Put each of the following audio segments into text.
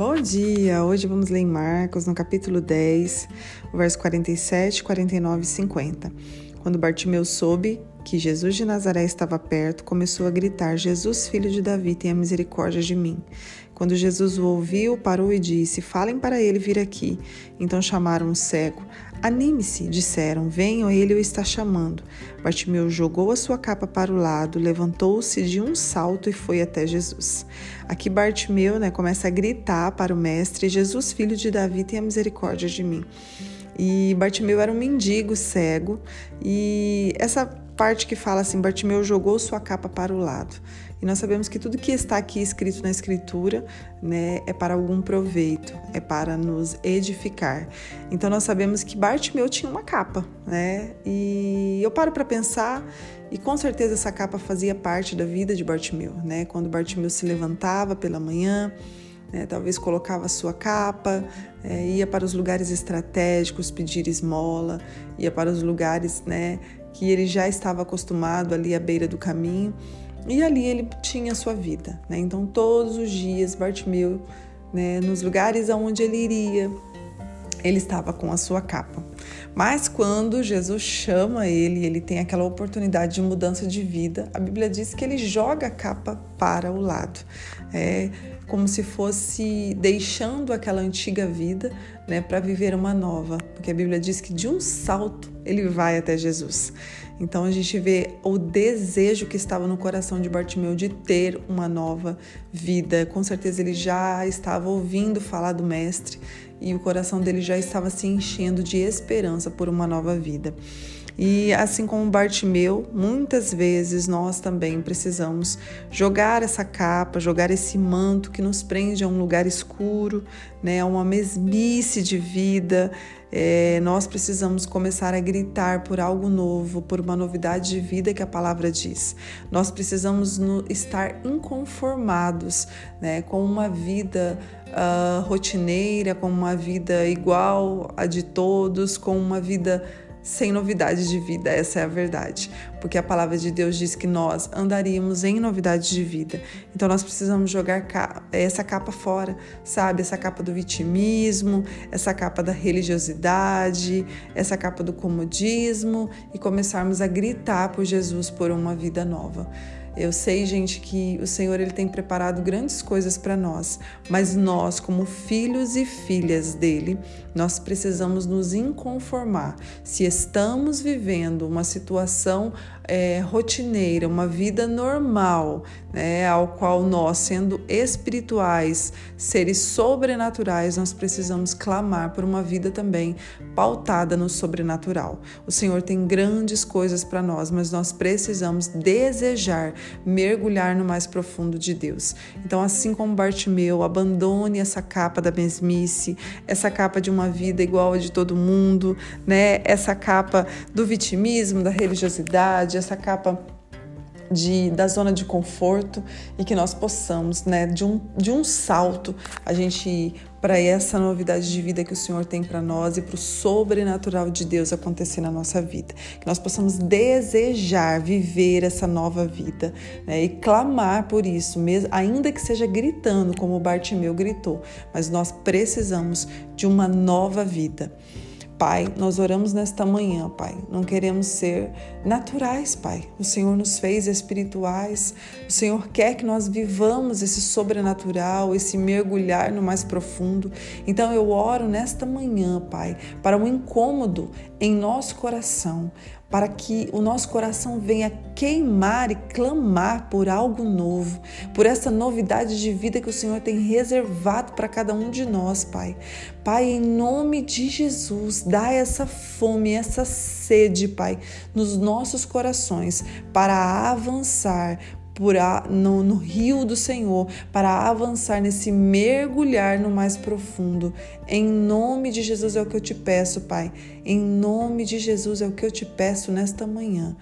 Bom dia! Hoje vamos ler em Marcos, no capítulo 10, o verso 47, 49 e 50. Quando Bartimeu soube que Jesus de Nazaré estava perto, começou a gritar: Jesus, filho de Davi, tenha misericórdia de mim. Quando Jesus o ouviu, parou e disse: Falem para ele vir aqui. Então chamaram o cego. Anime-se, disseram, venham, ele o está chamando. Bartimeu jogou a sua capa para o lado, levantou-se de um salto e foi até Jesus. Aqui Bartimeu né, começa a gritar para o mestre: Jesus, filho de Davi, tenha misericórdia de mim. E Bartimeu era um mendigo cego, e essa parte que fala assim: Bartimeu jogou sua capa para o lado. E nós sabemos que tudo que está aqui escrito na Escritura né, é para algum proveito, é para nos edificar. Então nós sabemos que Bartimeu tinha uma capa, né? E eu paro para pensar e com certeza essa capa fazia parte da vida de Bartimeu, né? Quando Bartimeu se levantava pela manhã, né, talvez colocava sua capa, é, ia para os lugares estratégicos pedir esmola, ia para os lugares né, que ele já estava acostumado ali à beira do caminho. E ali ele tinha sua vida, né? Então todos os dias Bartimeu, né, nos lugares aonde ele iria, ele estava com a sua capa. Mas quando Jesus chama ele, ele tem aquela oportunidade de mudança de vida, a Bíblia diz que ele joga a capa para o lado. É como se fosse deixando aquela antiga vida né, para viver uma nova, porque a Bíblia diz que de um salto ele vai até Jesus. Então a gente vê o desejo que estava no coração de Bartimeu de ter uma nova vida. Com certeza ele já estava ouvindo falar do Mestre e o coração dele já estava se enchendo de esperança por uma nova vida. E assim como Bartimeu, muitas vezes nós também precisamos jogar essa capa, jogar esse manto que nos prende a um lugar escuro, né, a uma mesmice de vida. É, nós precisamos começar a gritar por algo novo, por uma novidade de vida que a palavra diz. Nós precisamos no, estar inconformados né, com uma vida uh, rotineira, com uma vida igual a de todos, com uma vida sem novidade de vida, essa é a verdade, porque a palavra de Deus diz que nós andaríamos em novidade de vida. Então nós precisamos jogar essa capa fora, sabe? Essa capa do vitimismo, essa capa da religiosidade, essa capa do comodismo e começarmos a gritar por Jesus por uma vida nova. Eu sei, gente, que o Senhor ele tem preparado grandes coisas para nós, mas nós, como filhos e filhas dele, nós precisamos nos inconformar. Se estamos vivendo uma situação é, rotineira, uma vida normal, né, ao qual nós, sendo espirituais, seres sobrenaturais, nós precisamos clamar por uma vida também pautada no sobrenatural. O Senhor tem grandes coisas para nós, mas nós precisamos desejar mergulhar no mais profundo de Deus. Então, assim como Bartimeu, abandone essa capa da mesmice, essa capa de uma vida igual a de todo mundo, né? Essa capa do vitimismo, da religiosidade, essa capa de, da zona de conforto e que nós possamos, né, de um, de um salto, a gente para essa novidade de vida que o Senhor tem para nós e para o sobrenatural de Deus acontecer na nossa vida. Que nós possamos desejar viver essa nova vida né, e clamar por isso, mesmo, ainda que seja gritando, como o Bartimeu gritou, mas nós precisamos de uma nova vida. Pai, nós oramos nesta manhã, Pai. Não queremos ser naturais, Pai. O Senhor nos fez espirituais. O Senhor quer que nós vivamos esse sobrenatural, esse mergulhar no mais profundo. Então eu oro nesta manhã, Pai, para um incômodo em nosso coração, para que o nosso coração venha queimar e clamar por algo novo, por essa novidade de vida que o Senhor tem reservado para cada um de nós, Pai. Pai, em nome de Jesus, dá essa fome, essa sede, Pai, nos nossos corações para avançar, por a, no, no rio do Senhor para avançar nesse mergulhar no mais profundo. Em nome de Jesus é o que eu te peço, Pai. Em nome de Jesus é o que eu te peço nesta manhã.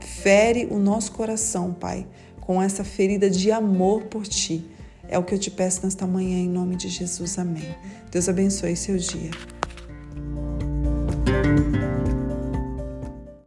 Fere o nosso coração, Pai, com essa ferida de amor por ti. É o que eu te peço nesta manhã, em nome de Jesus. Amém. Deus abençoe seu dia.